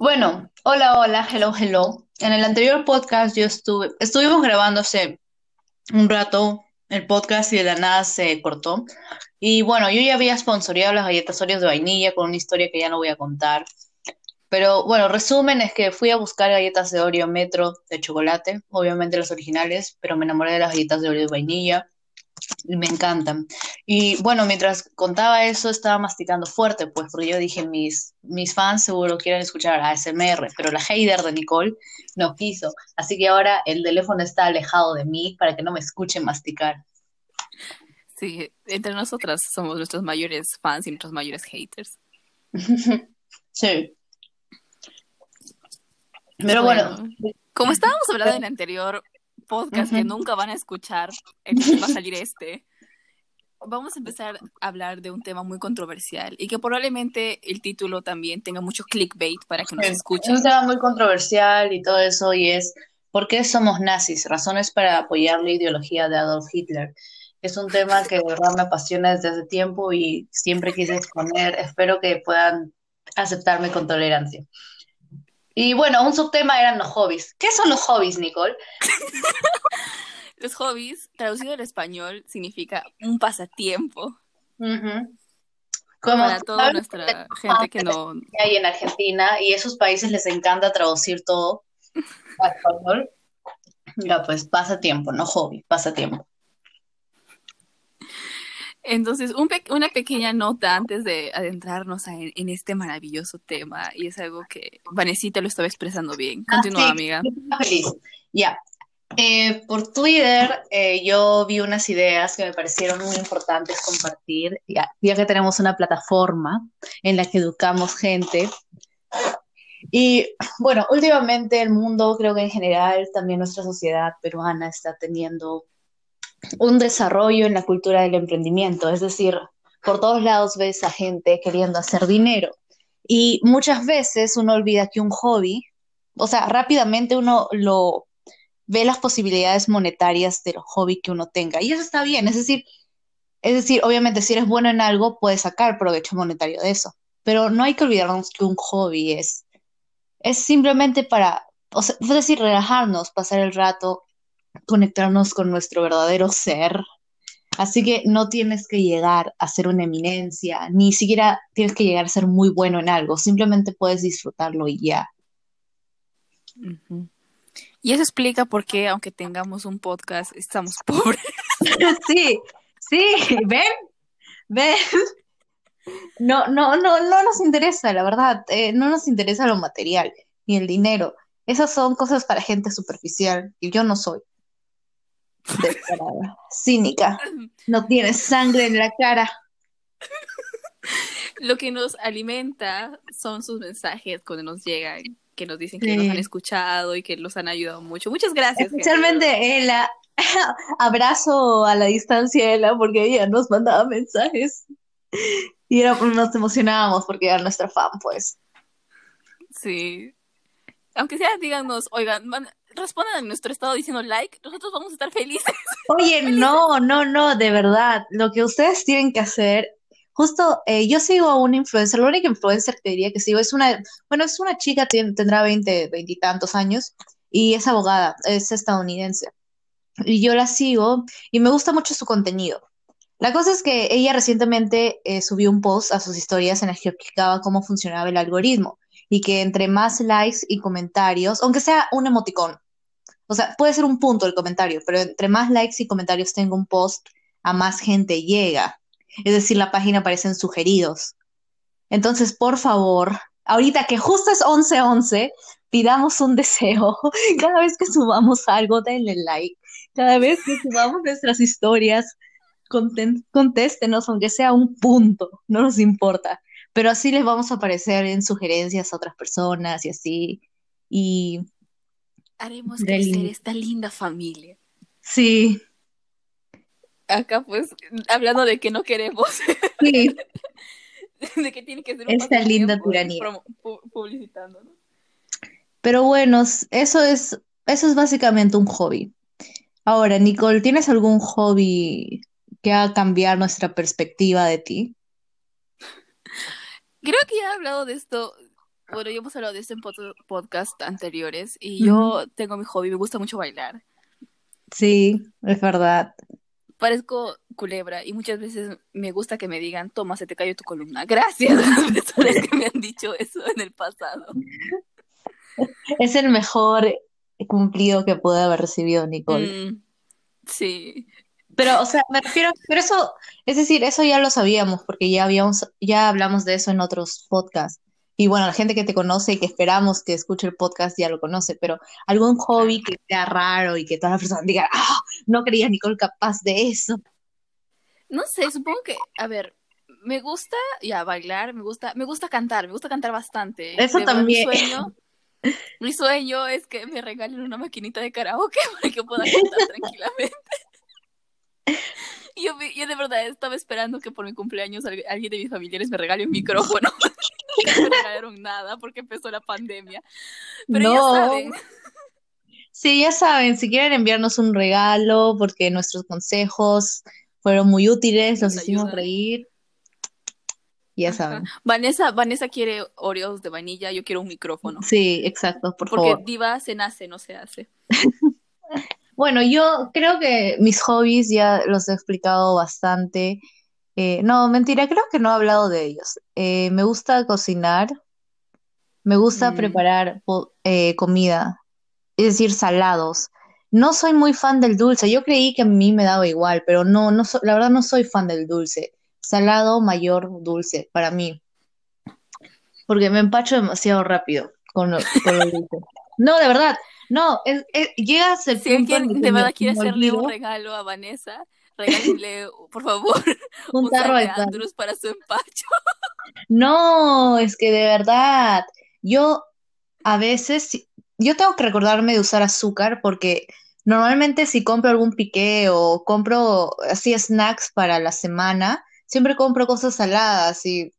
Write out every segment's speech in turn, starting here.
Bueno, hola, hola, hello, hello. En el anterior podcast yo estuve, estuvimos grabando hace un rato el podcast y de la nada se cortó. Y bueno, yo ya había sponsoreado las galletas Oreos de vainilla con una historia que ya no voy a contar. Pero bueno, resumen es que fui a buscar galletas de Oreo Metro de chocolate, obviamente las originales, pero me enamoré de las galletas de Oreo de vainilla me encantan. Y bueno, mientras contaba eso, estaba masticando fuerte, pues, porque yo dije, mis, mis fans seguro quieren escuchar ASMR, pero la hater de Nicole no quiso. Así que ahora el teléfono está alejado de mí para que no me escuche masticar. Sí, entre nosotras somos nuestros mayores fans y nuestros mayores haters. sí. Pero bueno, como estábamos hablando en el anterior podcast que nunca van a escuchar, el que va a salir este, vamos a empezar a hablar de un tema muy controversial y que probablemente el título también tenga mucho clickbait para que nos escuchen. Es un tema muy controversial y todo eso y es ¿por qué somos nazis? Razones para apoyar la ideología de Adolf Hitler. Es un tema que de verdad me apasiona desde hace tiempo y siempre quise exponer. Espero que puedan aceptarme con tolerancia. Y bueno, un subtema eran los hobbies. ¿Qué son los hobbies, Nicole? los hobbies, traducido al español, significa un pasatiempo. Como Para toda nuestra gente que no... Hay en Argentina y esos países les encanta traducir todo a español. Ya, pues pasatiempo, no hobby, pasatiempo. Entonces, una pequeña nota antes de adentrarnos en, este maravilloso tema, y es algo que Vanesita lo estaba expresando bien. Ah, Continúa, amiga. Feliz. Ya. Eh, por Twitter eh, yo vi unas ideas que me parecieron muy importantes compartir, ya, ya que tenemos una plataforma en la que educamos gente. Y bueno, últimamente el mundo, creo que en general, también nuestra sociedad peruana está teniendo un desarrollo en la cultura del emprendimiento, es decir, por todos lados ves a gente queriendo hacer dinero. Y muchas veces uno olvida que un hobby, o sea, rápidamente uno lo ve las posibilidades monetarias del hobby que uno tenga. Y eso está bien, es decir, es decir, obviamente si eres bueno en algo puedes sacar provecho monetario de eso, pero no hay que olvidarnos que un hobby es es simplemente para, o sea, es decir, relajarnos, pasar el rato, conectarnos con nuestro verdadero ser. Así que no tienes que llegar a ser una eminencia, ni siquiera tienes que llegar a ser muy bueno en algo, simplemente puedes disfrutarlo y ya. Y eso explica por qué, aunque tengamos un podcast, estamos pobres. sí, sí, ven, ven. No, no, no, no nos interesa, la verdad, eh, no nos interesa lo material ni el dinero. Esas son cosas para gente superficial y yo no soy descarada, cínica, no tienes sangre en la cara. Lo que nos alimenta son sus mensajes cuando nos llegan, que nos dicen que nos han escuchado y que los han ayudado mucho. Muchas gracias. Especialmente Ella. Abrazo a la distancia, Ella, porque ella nos mandaba mensajes. Y era, nos emocionábamos porque era nuestra fan, pues. Sí. Aunque sea, díganos, oigan, respondan en nuestro estado diciendo like, nosotros vamos a estar felices. Oye, no, no, no, de verdad. Lo que ustedes tienen que hacer, justo, eh, yo sigo a una influencer, la única influencer que diría que sigo es una, bueno, es una chica, tendrá 20, 20 y tantos años, y es abogada, es estadounidense. Y yo la sigo y me gusta mucho su contenido. La cosa es que ella recientemente eh, subió un post a sus historias en las que explicaba cómo funcionaba el algoritmo y que entre más likes y comentarios, aunque sea un emoticón, o sea, puede ser un punto el comentario, pero entre más likes y comentarios tenga un post, a más gente llega. Es decir, la página aparece en sugeridos. Entonces, por favor, ahorita que justo es 11:11, pidamos un deseo. Cada vez que subamos algo, denle like. Cada vez que subamos nuestras historias, contéstenos, aunque sea un punto, no nos importa. Pero así les vamos a aparecer en sugerencias a otras personas y así. Y haremos crecer esta linda familia. Sí. Acá pues, hablando de que no queremos. Sí. de que tiene que ser un Esta linda tiranía. publicitando, ¿no? Pero bueno, eso es, eso es básicamente un hobby. Ahora, Nicole, ¿tienes algún hobby que haga cambiar nuestra perspectiva de ti? Creo que ya he hablado de esto bueno, ya hemos hablado de esto en podcast anteriores y yo tengo mi hobby, me gusta mucho bailar. Sí, es verdad. Parezco culebra y muchas veces me gusta que me digan, toma, se te cayó tu columna. Gracias a las personas que me han dicho eso en el pasado. Es el mejor cumplido que pude haber recibido Nicole. Mm, sí. Pero, o sea, me refiero, pero eso, es decir, eso ya lo sabíamos porque ya habíamos, ya hablamos de eso en otros podcasts. Y bueno, la gente que te conoce y que esperamos que escuche el podcast ya lo conoce, pero algún hobby que sea raro y que todas las personas digan, ah, no creía Nicole capaz de eso. No sé, supongo que, a ver, me gusta ya bailar, me gusta, me gusta cantar, me gusta cantar bastante. Eso también. Mi sueño, mi sueño es que me regalen una maquinita de karaoke para que pueda cantar tranquilamente. Yo, yo de verdad estaba esperando que por mi cumpleaños alguien de mis familiares me regale un micrófono. no me regalaron nada porque empezó la pandemia. Pero ya saben. Sí, ya saben, si quieren enviarnos un regalo porque nuestros consejos fueron muy útiles, los hicimos reír. Ya saben. Vanessa, Vanessa quiere Oreos de vainilla, yo quiero un micrófono. Sí, exacto, por favor. Porque diva se nace, no se hace. bueno, yo creo que mis hobbies ya los he explicado bastante. Eh, no, mentira, creo que no he hablado de ellos. Eh, me gusta cocinar, me gusta mm. preparar eh, comida, es decir, salados. No soy muy fan del dulce, yo creí que a mí me daba igual, pero no, no la verdad no soy fan del dulce. Salado, mayor, dulce, para mí. Porque me empacho demasiado rápido con, lo, dulce. No, de verdad, no, es, llegas el si alguien de verdad quiere hacerle un regalo a Vanessa, regálenle, por favor, un, tarro de Andrus para su empacho. No, es que de verdad, yo a veces, yo tengo que recordarme de usar azúcar porque normalmente si compro algún piqué o compro así snacks para la semana, siempre compro cosas saladas y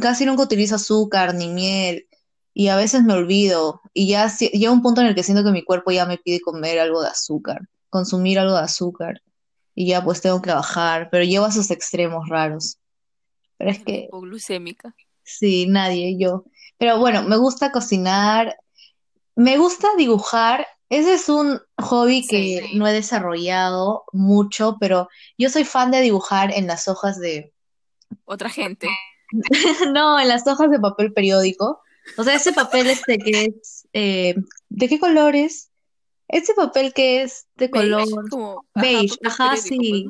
casi nunca utilizo azúcar ni miel y a veces me olvido y ya llega un punto en el que siento que mi cuerpo ya me pide comer algo de azúcar, consumir algo de azúcar y ya pues tengo que bajar, pero llevo a esos extremos raros. Pero es que... Glucémica. Sí, nadie, yo. Pero bueno, me gusta cocinar, me gusta dibujar. Ese es un hobby que no he desarrollado mucho, pero yo soy fan de dibujar en las hojas de... Otra gente. no, en las hojas de papel periódico. O sea, ese papel este que es... Eh, ¿De qué colores? Ese papel que es de color beige, ajá, sí.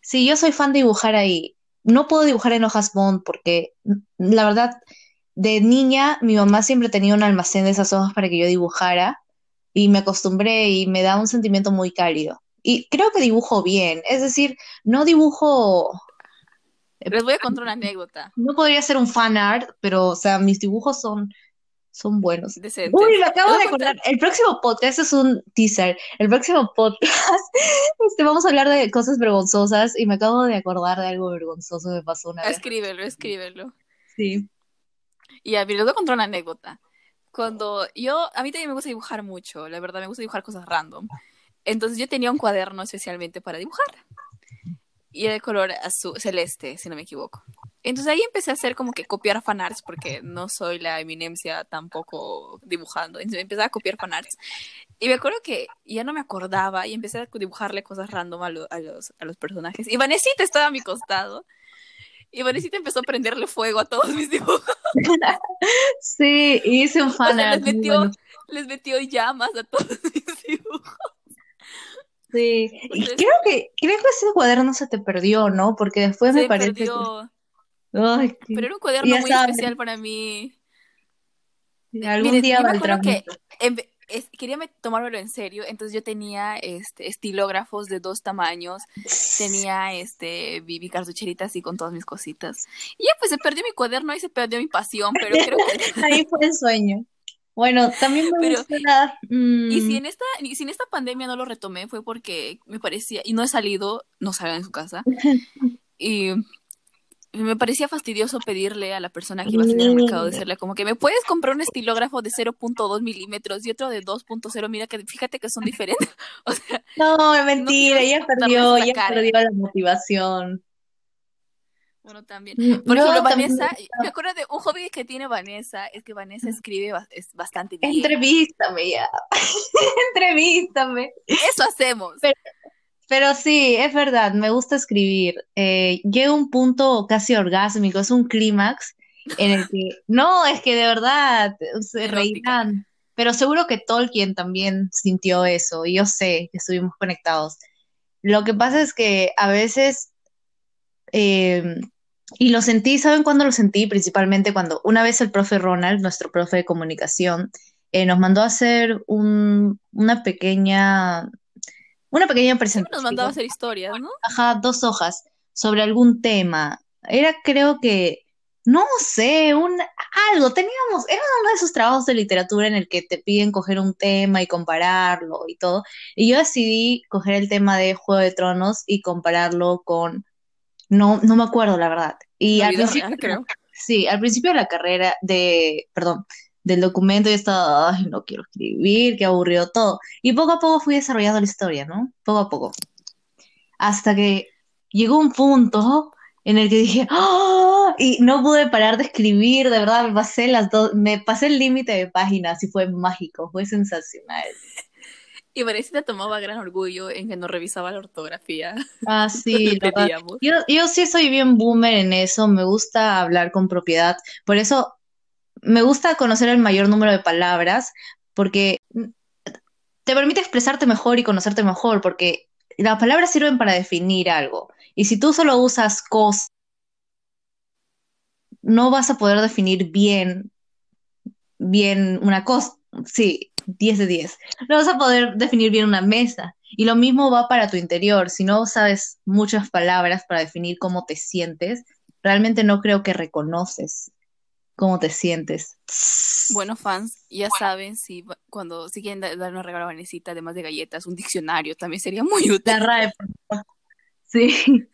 Sí, yo soy fan de dibujar ahí. No puedo dibujar en hojas bond porque la verdad, de niña mi mamá siempre tenía un almacén de esas hojas para que yo dibujara y me acostumbré y me da un sentimiento muy cálido. Y creo que dibujo bien, es decir, no dibujo... Les voy a contar una anécdota. No podría ser un fan art, pero, o sea, mis dibujos son son buenos. Uy, me acabo de acordar. El próximo podcast es un teaser. El próximo podcast este, vamos a hablar de cosas vergonzosas y me acabo de acordar de algo vergonzoso que pasó una vez. Escríbelo, escríbelo. Sí. Y a mí les voy a contar una anécdota. Cuando yo, a mí también me gusta dibujar mucho, la verdad, me gusta dibujar cosas random. Entonces yo tenía un cuaderno especialmente para dibujar. Y era de color azul, celeste, si no me equivoco. Entonces ahí empecé a hacer como que copiar fanarts, porque no soy la eminencia tampoco dibujando. Entonces empecé a copiar fanarts. Y me acuerdo que ya no me acordaba y empecé a dibujarle cosas random a, los, a los personajes. Y Vanesita estaba a mi costado. Y Vanesita empezó a prenderle fuego a todos mis dibujos. Sí, hice un fanart. les, metió, les metió llamas a todos mis dibujos. Sí, y creo que, creo que ese cuaderno se te perdió, ¿no? Porque después me parece perdió. Pero era un cuaderno muy especial para mí. Algún día va que quería tomármelo en serio, entonces yo tenía este estilógrafos de dos tamaños, tenía este mi, cartucherita así con todas mis cositas. Y ya pues se perdió mi cuaderno y se perdió mi pasión, pero creo que ahí fue el sueño. Bueno, también me pero, Y si mm. en esta, si en esta pandemia no lo retomé fue porque me parecía, y no he salido, no salgan en su casa. y me parecía fastidioso pedirle a la persona que iba a salir al mercado, decirle como que me puedes comprar un estilógrafo de 0.2 milímetros y otro de 2.0, mira que fíjate que son diferentes. o sea, no, es mentira, ella perdió, ella perdió la motivación. Bueno, también. Por ejemplo, Vanessa, me acuerdo de un hobby que tiene Vanessa, es que Vanessa escribe es bastante bien. Entrevístame ya. Entrevístame. Eso hacemos. Pero, sí, es verdad, me gusta escribir. Eh, llega un punto casi orgásmico, es un clímax en el que, no, es que de verdad se reirán. Pero seguro que Tolkien también sintió eso, y yo sé que estuvimos conectados. Lo que pasa es que a veces eh, y lo sentí, ¿saben cuándo lo sentí? Principalmente cuando una vez el profe Ronald, nuestro profe de comunicación, eh, nos mandó a hacer un, una pequeña, una pequeña presentación. Nos mandó a hacer historias, ¿no? Ajá, dos hojas sobre algún tema. Era, creo que, no sé, un algo. Teníamos, era uno de esos trabajos de literatura en el que te piden coger un tema y compararlo y todo. Y yo decidí coger el tema de Juego de Tronos y compararlo con no, no me acuerdo, la verdad. Y al principio, creo. Sí, al principio de la carrera, de, perdón, del documento yo estaba, ay, no quiero escribir, qué aburrido todo. Y poco a poco fui desarrollando la historia, ¿no? Poco a poco. Hasta que llegó un punto en el que dije, ¡ah! Y no pude parar de escribir, de verdad, me pasé las dos, me pasé el límite de páginas y fue mágico, fue sensacional. Y Vanesita tomaba gran orgullo en que no revisaba la ortografía. Ah, sí. yo, yo sí soy bien boomer en eso, me gusta hablar con propiedad. Por eso me gusta conocer el mayor número de palabras, porque te permite expresarte mejor y conocerte mejor, porque las palabras sirven para definir algo. Y si tú solo usas cosas, no vas a poder definir bien, bien una cosa. Sí, 10 de 10. No vas a poder definir bien una mesa. Y lo mismo va para tu interior. Si no sabes muchas palabras para definir cómo te sientes, realmente no creo que reconoces cómo te sientes. Bueno, fans, ya saben, si cuando si quieren dar una regalo a Vanesita, además de galletas, un diccionario también sería muy útil. La RAE, sí.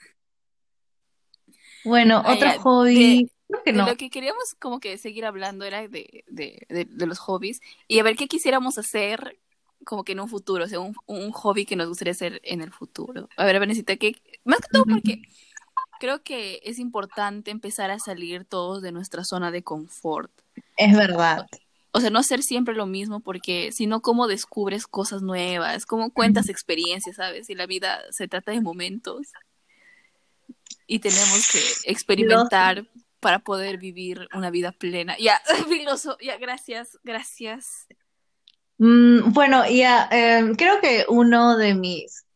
Bueno, otro hobby lo que queríamos como que seguir hablando era de, de, de, los hobbies y a ver qué quisiéramos hacer como que en un futuro, o sea, un, un hobby que nos gustaría hacer en el futuro. A ver, Vanesita, que más que todo porque creo que es importante empezar a salir todos de nuestra zona de confort. Es verdad. O sea, no hacer siempre lo mismo porque si no, ¿cómo descubres cosas nuevas? ¿Cómo cuentas experiencias, sabes? Y la vida se trata de momentos y tenemos que experimentar para poder vivir una vida plena. Ya, filoso, ya, gracias, gracias. Mm, bueno, ya, em, creo que uno de mis,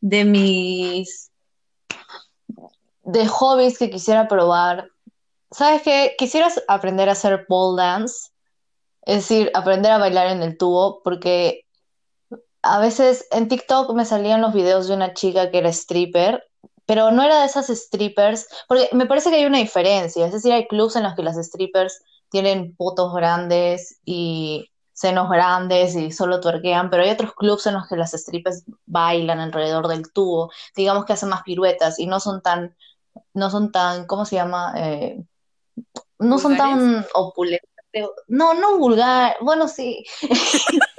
de mis, de hobbies que quisiera probar, ¿sabes qué? Quisieras aprender a hacer pole dance, es decir, aprender a bailar en el tubo, porque a veces en TikTok me salían los videos de una chica que era stripper pero no era de esas strippers, porque me parece que hay una diferencia, es decir, hay clubs en los que las strippers tienen potos grandes y senos grandes y solo tuerquean, pero hay otros clubs en los que las strippers bailan alrededor del tubo, digamos que hacen más piruetas y no son tan, no son tan, ¿cómo se llama? Eh, no son tan opulentes. No, no vulgar, bueno, sí.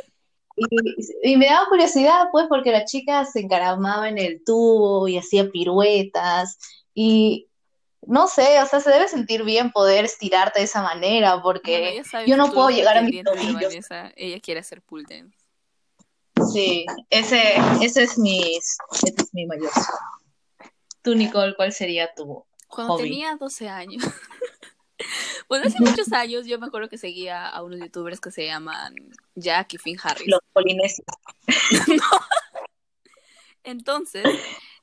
Y, me daba curiosidad, pues, porque la chica se encaramaba en el tubo y hacía piruetas. Y no sé, o sea, se debe sentir bien poder estirarte de esa manera, porque yo no puedo llegar a mi tobillos. Ella quiere hacer pull dance. Sí, ese, ese es mi, ese es mi mayor. Tú, Nicole, ¿cuál sería tu Cuando tenía 12 años. Bueno, hace muchos años yo me acuerdo que seguía a unos youtubers que se llaman Jack y Finn Harris. Los polinesios. Entonces,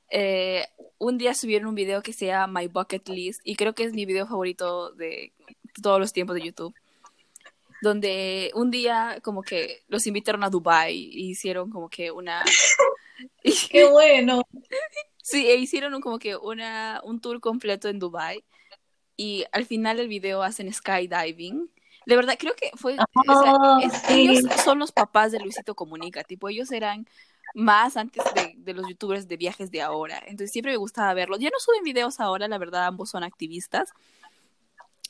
eh, un día subieron un video que se llama My Bucket List y creo que es mi video favorito de todos los tiempos de YouTube. Donde un día como que los invitaron a Dubai y hicieron como que una... ¡Qué bueno! Sí, e hicieron como que una, un tour completo en Dubai y al final del video hacen skydiving. De verdad, creo que fue... Ah, ellos son los papás de Luisito Comunica, tipo, ellos eran más antes de, los youtubers de viajes de ahora. Entonces siempre me gustaba verlos. Ya no suben videos ahora, la verdad, ambos son activistas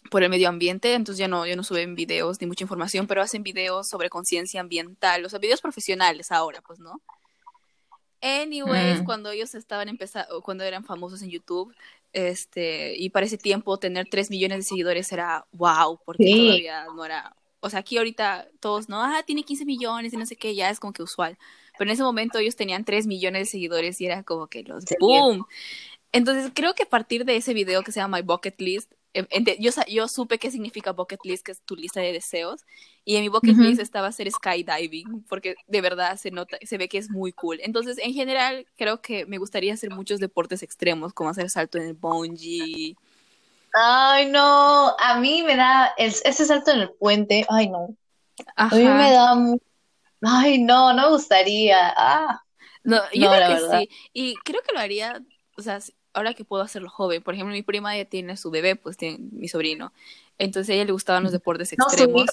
por el medio ambiente, entonces ya no, ya no suben videos ni mucha información, pero hacen videos sobre conciencia ambiental, o sea, videos profesionales ahora, pues, ¿no? Anyways, mm. cuando ellos estaban empezando, cuando eran famosos en YouTube, este, y para ese tiempo tener 3 millones de seguidores era wow, porque todavía no era, o sea, aquí ahorita todos, no, ah, tiene 15 millones y no sé qué, ya es como que usual, pero en ese momento ellos tenían 3 millones de seguidores y era como que los boom. Entonces creo que a partir de ese video que se llama My Bucket List, em, yo, yo supe qué significa bucket list, que es tu lista de deseos, y en mi bucket list estaba hacer skydiving, porque de verdad se nota, se ve que es muy cool. Entonces, en general, creo que me gustaría hacer muchos deportes extremos, como hacer salto en el bungee. Ay, no, a mí me da ese salto en el puente, ay, no. A mí me da, ay, no, no me gustaría. Ah. No, yo creo que sí. Y creo que lo haría, o sea, ahora que puedo hacerlo joven. Por ejemplo, mi prima ya tiene su bebé, pues tiene mi sobrino. Entonces a ella le gustaban los deportes extremos.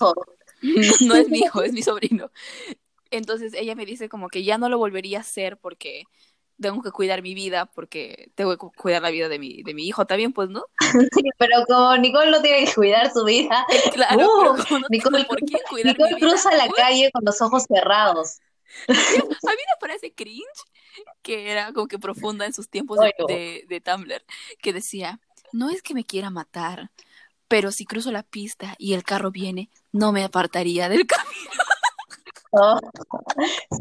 No, no, es mi hijo, es mi sobrino. Entonces ella me dice como que ya no lo volvería a hacer porque tengo que cuidar mi vida, porque tengo que cuidar la vida de mi, de mi hijo también, pues, ¿no? Sí, pero como Nicole no tiene que cuidar su vida. Claro, uh, Nicole, ¿por qué cuidar Nicole cruza la calle con los ojos cerrados. A mí me parece cringe que era como que profunda en sus tiempos de, de, Tumblr, que decía, no es que me quiera matar, pero si cruzo la pista y el carro viene, no me apartaría del camino. Oh,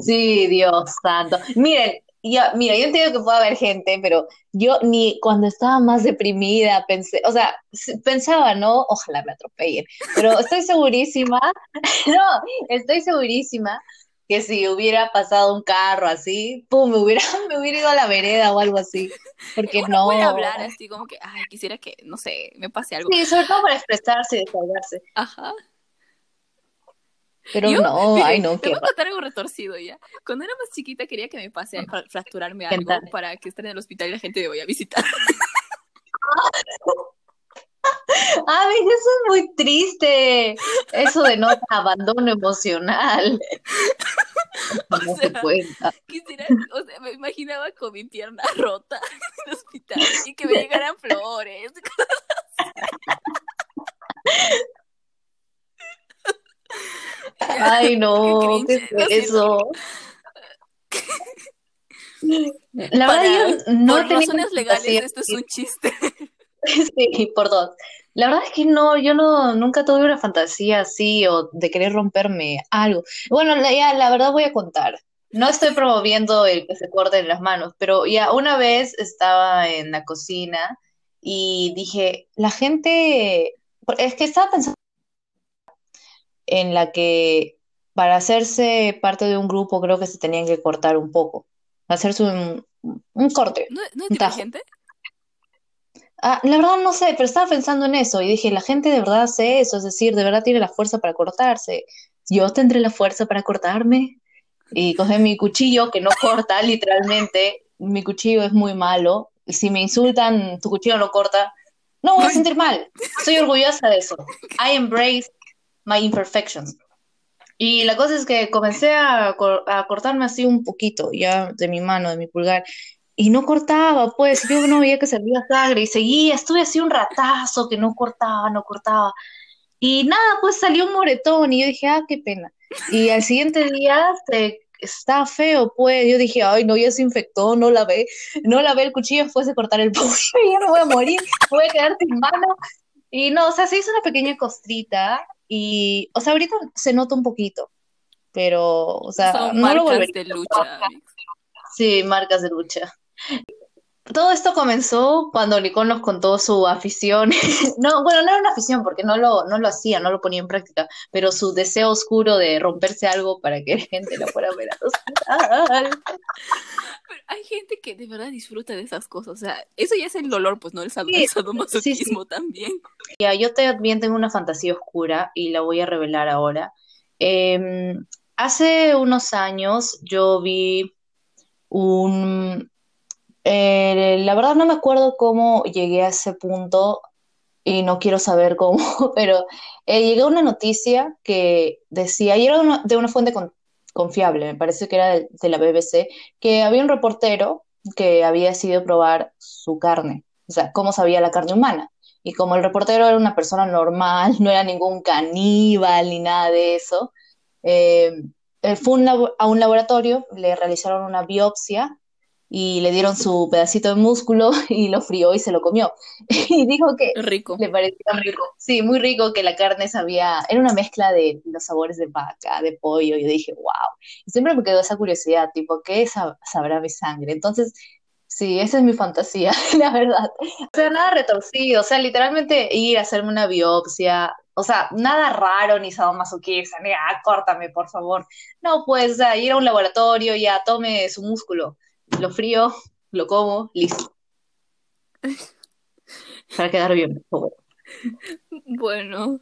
sí, Dios santo. Miren, ya, mira, yo entiendo que puede haber gente, pero yo ni cuando estaba más deprimida pensé, o sea, pensaba, ¿no? Ojalá me atropellen, pero estoy segurísima, no, estoy segurísima que si hubiera pasado un carro así, pum, me hubiera, me hubiera ido a la vereda o algo así. Porque no. Voy a hablar así como que, ay, quisiera que, no sé, me pase algo. Sí, sobre todo para expresarse y desahogarse. Ajá. Pero no, ay no, Te voy a contar algo retorcido ya. Cuando era más chiquita quería que me pase a fracturarme algo para que esté en el hospital y la gente me vaya a visitar. Ay, eso es muy triste. Eso denota abandono emocional. No se cuenta. Quisiera, o sea, me imaginaba con mi pierna rota en el hospital y que me llegaran flores. Ay, no, ¿qué es eso? La verdad, yo no por razones legales, esto es un chiste. Sí, por dos. La verdad es que no, yo no, nunca tuve una fantasía así o de querer romperme algo. Bueno, la, ya, la verdad voy a contar. No estoy promoviendo el que se corten las manos, pero ya una vez estaba en la cocina y dije, la gente, es que estaba pensando en la que para hacerse parte de un grupo creo que se tenían que cortar un poco, hacerse un, un corte. ¿No, no es gente? Ah, la verdad no sé, pero estaba pensando en eso y dije, la gente de verdad hace eso, es decir, de verdad tiene la fuerza para cortarse. Yo tendré la fuerza para cortarme y coger mi cuchillo que no corta, literalmente, mi cuchillo es muy malo. Si me insultan, tu cuchillo no corta, no voy a sentir mal. Estoy orgullosa de eso. I embrace my imperfections. Y la cosa es que comencé a, a cortarme así un poquito, ya de mi mano, de mi pulgar, y no cortaba, pues yo no veía que salía sangre y seguía, estuve así un ratazo que no cortaba, no cortaba. Y nada, pues salió un moretón y yo dije, ah, qué pena. Y al siguiente día se, está feo, pues yo dije, ay, no, ya se infectó, no la ve, no la ve el cuchillo después de cortar el pollo, ya me voy a morir, voy a quedar sin mano. Y no, o sea, se hizo una pequeña costrita y, o sea, ahorita se nota un poquito, pero, o sea, no lo volvería. de lucha. Sí, marcas de lucha. Todo esto comenzó cuando Nicole nos contó su afición. no, bueno, no era una afición porque no lo, no lo hacía, no lo ponía en práctica, pero su deseo oscuro de romperse algo para que la gente lo fuera a ver Pero hay gente que de verdad disfruta de esas cosas. O sea, eso ya es el dolor, pues no el sadomasoquismo también. Ya, yo también tengo una fantasía oscura y la voy a revelar ahora. Em, hace unos años yo vi un eh, la verdad no me acuerdo cómo llegué a ese punto y no quiero saber cómo, pero eh, llegué una noticia que decía, y era de una fuente confiable, me parece que era de, la BBC, que había un reportero que había decidido probar su carne, o sea, cómo sabía la carne humana. Y como el reportero era una persona normal, no era ningún caníbal ni nada de eso, eh, fue a un laboratorio, le realizaron una biopsia y le dieron su pedacito de músculo y lo frió y se lo comió. Y dijo que rico. le parecía rico. Sí, muy rico que la carne sabía, era una mezcla de los sabores de vaca, de pollo. Y yo dije, wow. Y siempre me quedó esa curiosidad, tipo, ¿qué sabrá mi sangre? Entonces, sí, esa es mi fantasía, la verdad. O sea, nada retorcido, o sea, literalmente ir a hacerme una biopsia, o sea, nada raro ni sadomasoquista, ni, ah, córtame, por favor. No, pues, ir a un laboratorio, ya tome su músculo lo frío, lo como, listo. Para quedar bien. Bueno.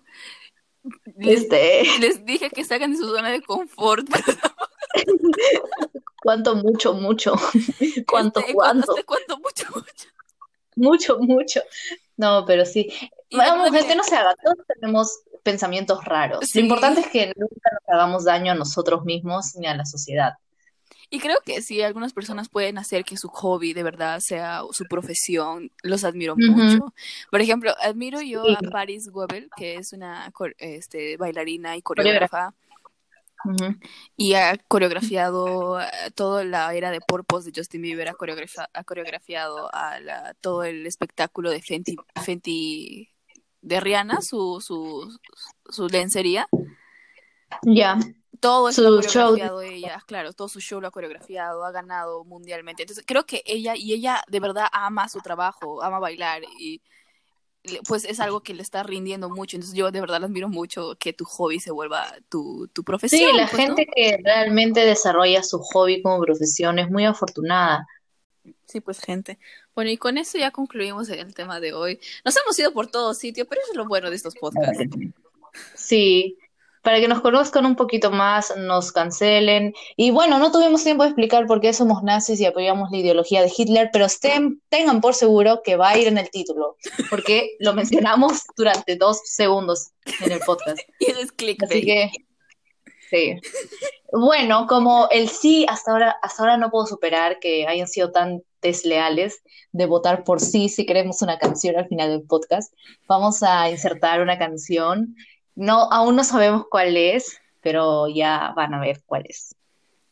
Este. Les, dije que salgan de su zona de confort. ¿Cuánto, mucho, mucho? ¿Cuánto, este, cuánto? ¿Cuánto, mucho, mucho? Mucho, mucho. No, pero sí. Vamos, que no se haga. Todos tenemos pensamientos raros. Lo importante es que nunca nos hagamos daño a nosotros mismos ni a la sociedad. Y creo que sí, algunas personas pueden hacer que su hobby de verdad sea su profesión. Los admiro mucho. Por ejemplo, admiro yo a Paris Goebel, que es una este, bailarina y coreógrafa. Y ha coreografiado eh, toda la era de Purpose de Justin Bieber, ha, coreografiado a todo el espectáculo de Fenty, Fenty de Rihanna, su, su, su lencería. Ya todo eso lo ha coreografiado ella, claro, todo su show lo ha coreografiado, ha ganado mundialmente. Entonces, creo que ella, y ella de verdad ama su trabajo, ama bailar, y pues es algo que le está rindiendo mucho. Entonces, yo de verdad la admiro mucho que tu hobby se vuelva tu, tu profesión. Sí, la pues, gente que realmente desarrolla su hobby como profesión es muy afortunada. Sí, pues gente. Bueno, y con eso ya concluimos el tema de hoy. Nos hemos ido por todo sitio, pero eso es lo bueno de estos podcasts. Sí, para que nos conozcan un poquito más, nos cancelen. Y bueno, no tuvimos tiempo de explicar por qué somos nazis y apoyamos la ideología de Hitler, pero estén, tengan por seguro que va a ir en el título, porque lo mencionamos durante dos segundos en el podcast. Y es click. Así que, sí. Bueno, como el sí, hasta ahora, hasta ahora no puedo superar que hayan sido tan desleales de votar por sí si queremos una canción al final del podcast. Vamos a insertar una canción no, aún no sabemos cuál es, pero ya van a ver cuál es.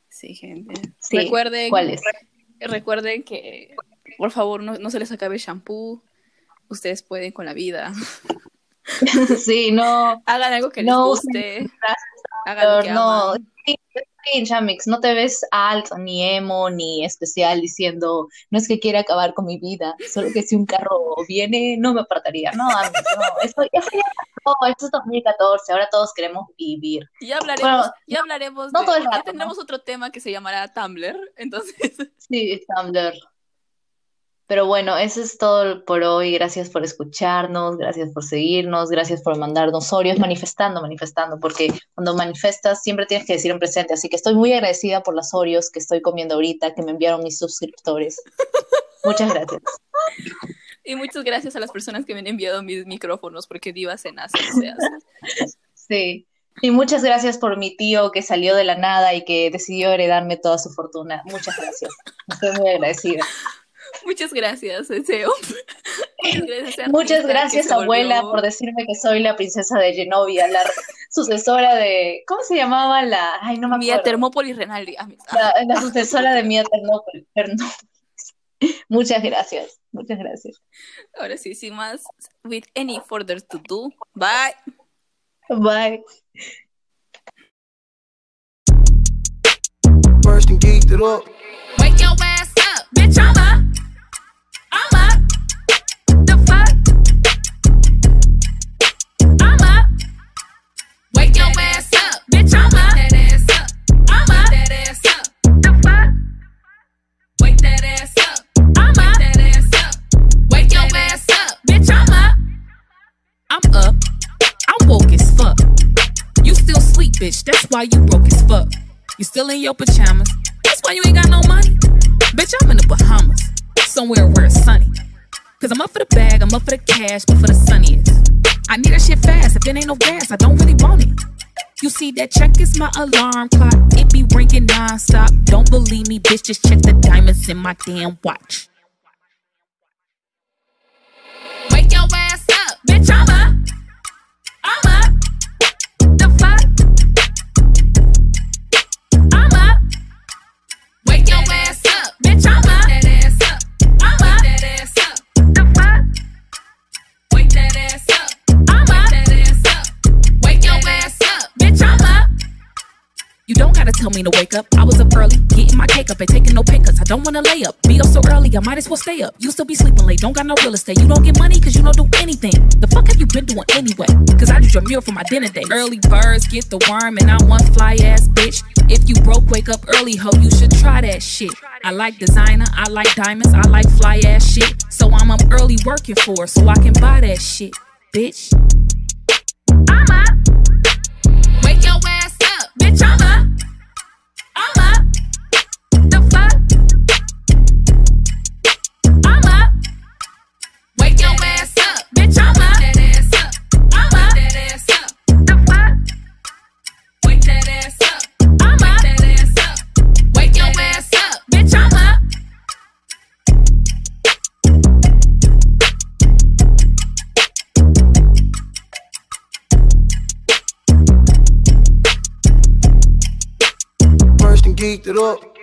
Sí, gente. recuerden, ¿cuál es? recuerden que, por favor, no, se les acabe el shampoo. Ustedes pueden con la vida. sí, no. Hagan algo que les guste. Hagan lo que no, Chamix, no te ves alt, ni emo, ni especial diciendo, no es que quiera acabar con mi vida, solo que si un carro viene, no me apartaría. No, no, esto ya fue, esto es 2014, ahora todos queremos vivir. Ya hablaremos, ya hablaremos, no de, ya tendremos otro tema que se llamará Tumblr, entonces. Sí, Tumblr. Pero bueno, eso es todo por hoy. Gracias por escucharnos, gracias por seguirnos, gracias por mandarnos orios, manifestando, manifestando, porque cuando manifestas siempre tienes que decir en presente. Así que estoy muy agradecida por las orios que estoy comiendo ahorita, que me enviaron mis suscriptores. Muchas gracias. Y muchas gracias a las personas que me han enviado mis micrófonos, porque divas en Asia Sí. Y muchas gracias por mi tío que salió de la nada y que decidió heredarme toda su fortuna. Muchas gracias. Estoy muy agradecida. Muchas gracias, deseo. Muchas gracias, abuela, por decirme que soy la princesa de Genovia, la sucesora de. ¿Cómo se llamaba la.? Ay, no me acuerdo. Mía Termópolis Renaldi. Ah, la, sucesora de Mía Termópolis. Muchas gracias, muchas gracias. Ahora sí, sin más, with any further to do, bye. Bye. First and geeked it up. Wake your ass up, bitch, I'm up. Bitch. That's why you broke as fuck. You still in your pajamas. That's why you ain't got no money. Bitch, I'm in the Bahamas. Somewhere where it's sunny. Cause I'm up for the bag, I'm up for the cash, but for the sunniest. I need that shit fast. If it ain't no gas, I don't really want it. You see, that check is my alarm clock. It be ringing non-stop. Don't believe me, bitch, just check the diamonds in my damn watch. Wake your ass to wake up. I was up early, getting my cake up and taking no pay. I don't wanna lay up. Be up so early, I might as well stay up. You still be sleeping late, don't got no real estate. You don't get money cause you don't do anything. The fuck have you been doing anyway? Cause I did your meal for my dinner date. Early birds get the worm and I'm one fly ass bitch. If you broke, wake up early, ho, you should try that shit. I like designer, I like diamonds, I like fly ass shit. So I'm up early working for so I can buy that shit, bitch. First and geeked it up.